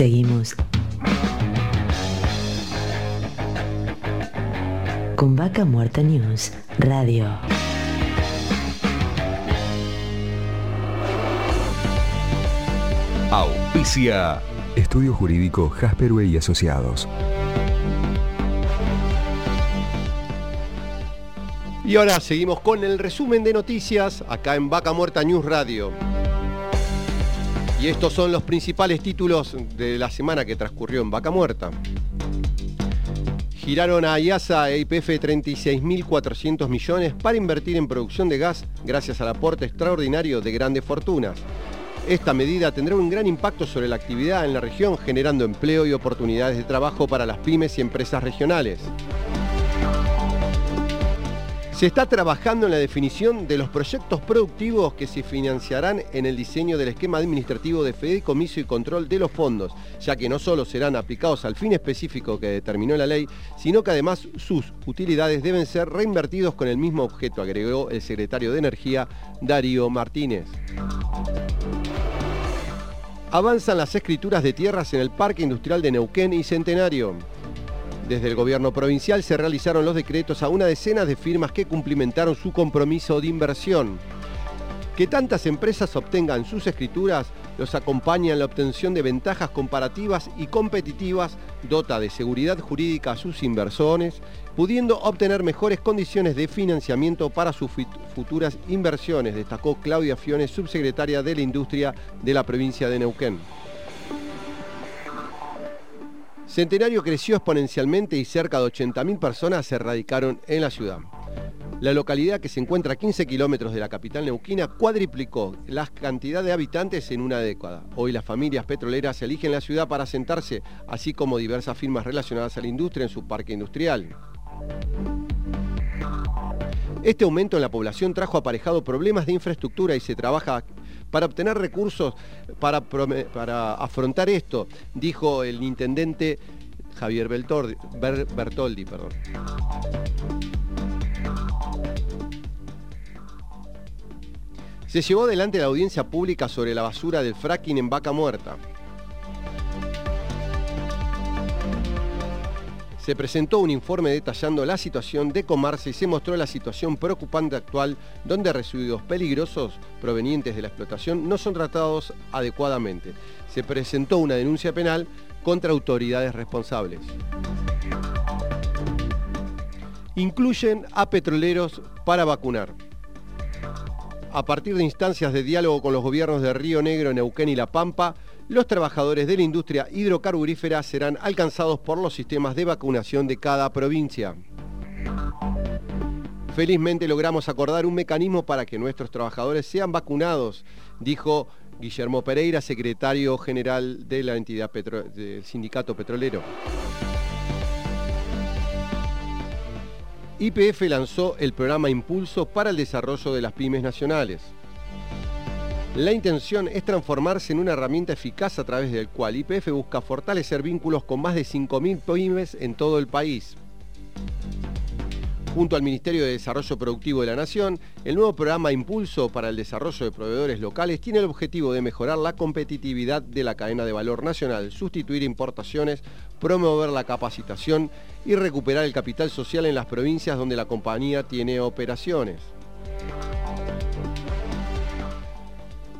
Seguimos con Vaca Muerta News Radio. Auspicia. Estudio Jurídico Jasperway y Asociados. Y ahora seguimos con el resumen de noticias acá en Vaca Muerta News Radio. Y estos son los principales títulos de la semana que transcurrió en Vaca Muerta. Giraron a IASA e IPF 36.400 millones para invertir en producción de gas gracias al aporte extraordinario de grandes fortunas. Esta medida tendrá un gran impacto sobre la actividad en la región, generando empleo y oportunidades de trabajo para las pymes y empresas regionales. Se está trabajando en la definición de los proyectos productivos que se financiarán en el diseño del esquema administrativo de fideicomiso y control de los fondos, ya que no solo serán aplicados al fin específico que determinó la ley, sino que además sus utilidades deben ser reinvertidos con el mismo objeto, agregó el secretario de Energía, Darío Martínez. Avanzan las escrituras de tierras en el Parque Industrial de Neuquén y Centenario. Desde el gobierno provincial se realizaron los decretos a una decena de firmas que cumplimentaron su compromiso de inversión. Que tantas empresas obtengan sus escrituras los acompaña en la obtención de ventajas comparativas y competitivas, dota de seguridad jurídica a sus inversores, pudiendo obtener mejores condiciones de financiamiento para sus futuras inversiones, destacó Claudia Fiones, subsecretaria de la Industria de la provincia de Neuquén. Centenario creció exponencialmente y cerca de 80.000 personas se radicaron en la ciudad. La localidad que se encuentra a 15 kilómetros de la capital neuquina cuadriplicó la cantidad de habitantes en una década. Hoy las familias petroleras eligen la ciudad para asentarse, así como diversas firmas relacionadas a la industria en su parque industrial. Este aumento en la población trajo aparejado problemas de infraestructura y se trabaja para obtener recursos para, para afrontar esto, dijo el intendente Javier Bertoldi. Perdón. Se llevó adelante la audiencia pública sobre la basura del fracking en Vaca Muerta. Se presentó un informe detallando la situación de Comarse y se mostró la situación preocupante actual donde residuos peligrosos provenientes de la explotación no son tratados adecuadamente. Se presentó una denuncia penal contra autoridades responsables. Incluyen a petroleros para vacunar. A partir de instancias de diálogo con los gobiernos de Río Negro, Neuquén y La Pampa, los trabajadores de la industria hidrocarburífera serán alcanzados por los sistemas de vacunación de cada provincia. Felizmente logramos acordar un mecanismo para que nuestros trabajadores sean vacunados, dijo Guillermo Pereira, secretario general de la entidad del sindicato petrolero. IPF lanzó el programa Impulso para el desarrollo de las pymes nacionales. La intención es transformarse en una herramienta eficaz a través del cual IPF busca fortalecer vínculos con más de 5.000 pymes en todo el país. Junto al Ministerio de Desarrollo Productivo de la Nación, el nuevo programa Impulso para el Desarrollo de Proveedores Locales tiene el objetivo de mejorar la competitividad de la cadena de valor nacional, sustituir importaciones, promover la capacitación y recuperar el capital social en las provincias donde la compañía tiene operaciones.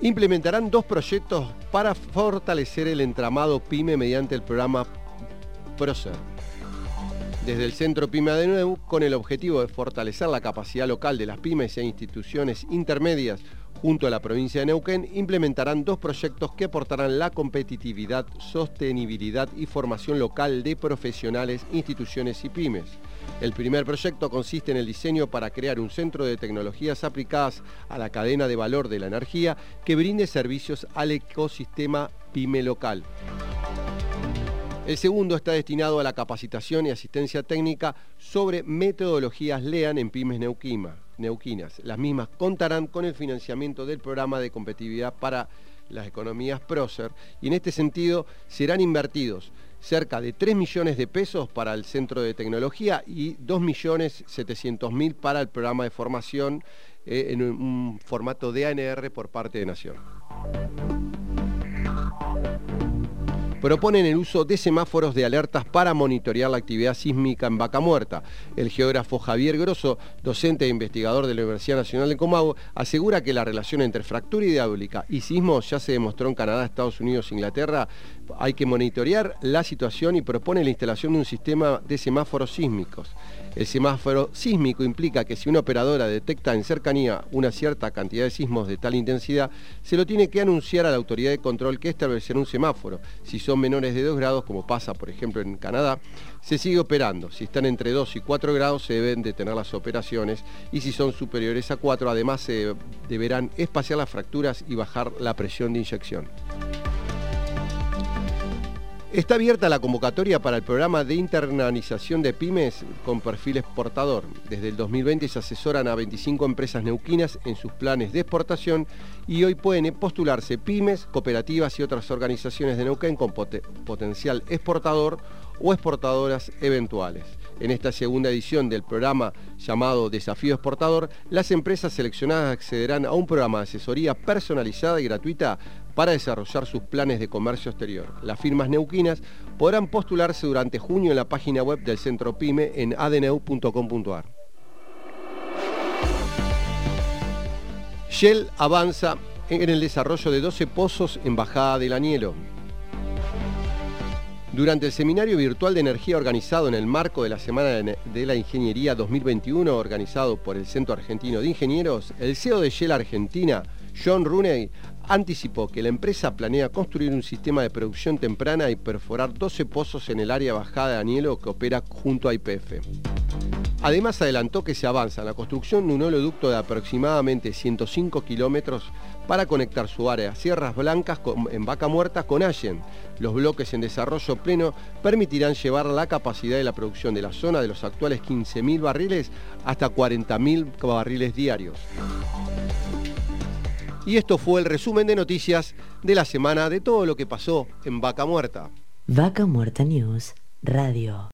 implementarán dos proyectos para fortalecer el entramado PYME mediante el programa PROCER. Desde el Centro PYME de Nuevo, con el objetivo de fortalecer la capacidad local de las pymes e instituciones intermedias junto a la provincia de Neuquén, implementarán dos proyectos que aportarán la competitividad, sostenibilidad y formación local de profesionales, instituciones y pymes. El primer proyecto consiste en el diseño para crear un centro de tecnologías aplicadas a la cadena de valor de la energía que brinde servicios al ecosistema pyme local. El segundo está destinado a la capacitación y asistencia técnica sobre metodologías LEAN en pymes neuquinas. Las mismas contarán con el financiamiento del programa de competitividad para las economías PROCER y en este sentido serán invertidos cerca de 3 millones de pesos para el centro de tecnología y 2 millones 700 mil para el programa de formación eh, en un, formato de ANR por parte de Nación. Proponen el uso de semáforos de alertas para monitorear la actividad sísmica en Vaca Muerta. El geógrafo Javier Grosso, docente e investigador de la Universidad Nacional de Comahue, asegura que la relación entre fractura hidráulica y sismos ya se demostró en Canadá, Estados Unidos e Inglaterra. Hay que monitorear la situación y propone la instalación de un sistema de semáforos sísmicos. El semáforo sísmico implica que si una operadora detecta en cercanía una cierta cantidad de sismos de tal intensidad, se lo tiene que anunciar a la autoridad de control que establecerá un semáforo. Son menores de 2 grados, como pasa por ejemplo en Canadá, se sigue operando. Si están entre 2 y 4 grados se deben detener las operaciones y si son superiores a 4 además se deberán espaciar las fracturas y bajar la presión de inyección. Está abierta la convocatoria para el programa de internalización de pymes con perfil exportador. Desde el 2020 se asesoran a 25 empresas neuquinas en sus planes de exportación y hoy pueden postularse pymes, cooperativas y otras organizaciones de Neuquén con potencial exportador o exportadoras eventuales. En esta segunda edición del programa llamado Desafío Exportador, las empresas seleccionadas accederán a un programa de asesoría personalizada y gratuita para desarrollar sus planes de comercio exterior. Las firmas neuquinas podrán postularse durante junio en la página web del Centro PYME en adneu.com.ar. Shell avanza en el desarrollo de 12 pozos en Bajada del Anielo. Durante el seminario virtual de energía organizado en el marco de la Semana de la Ingeniería 2021 organizado por el Centro Argentino de Ingenieros, el CEO de Shell Argentina, John Rooney, anticipó que la empresa planea construir un sistema de producción temprana y perforar 12 pozos en el área bajada de Anielo que opera junto a IPF. Además adelantó que se avanza en la construcción de un oleoducto de aproximadamente 105 kilómetros para conectar su área Sierras Blancas en Vaca Muerta con Allen. Los bloques en desarrollo pleno permitirán llevar la capacidad de la producción de la zona de los actuales 15.000 barriles hasta 40.000 barriles diarios. Y esto fue el resumen de noticias de la semana de todo lo que pasó en Vaca Muerta. Vaca Muerta News Radio.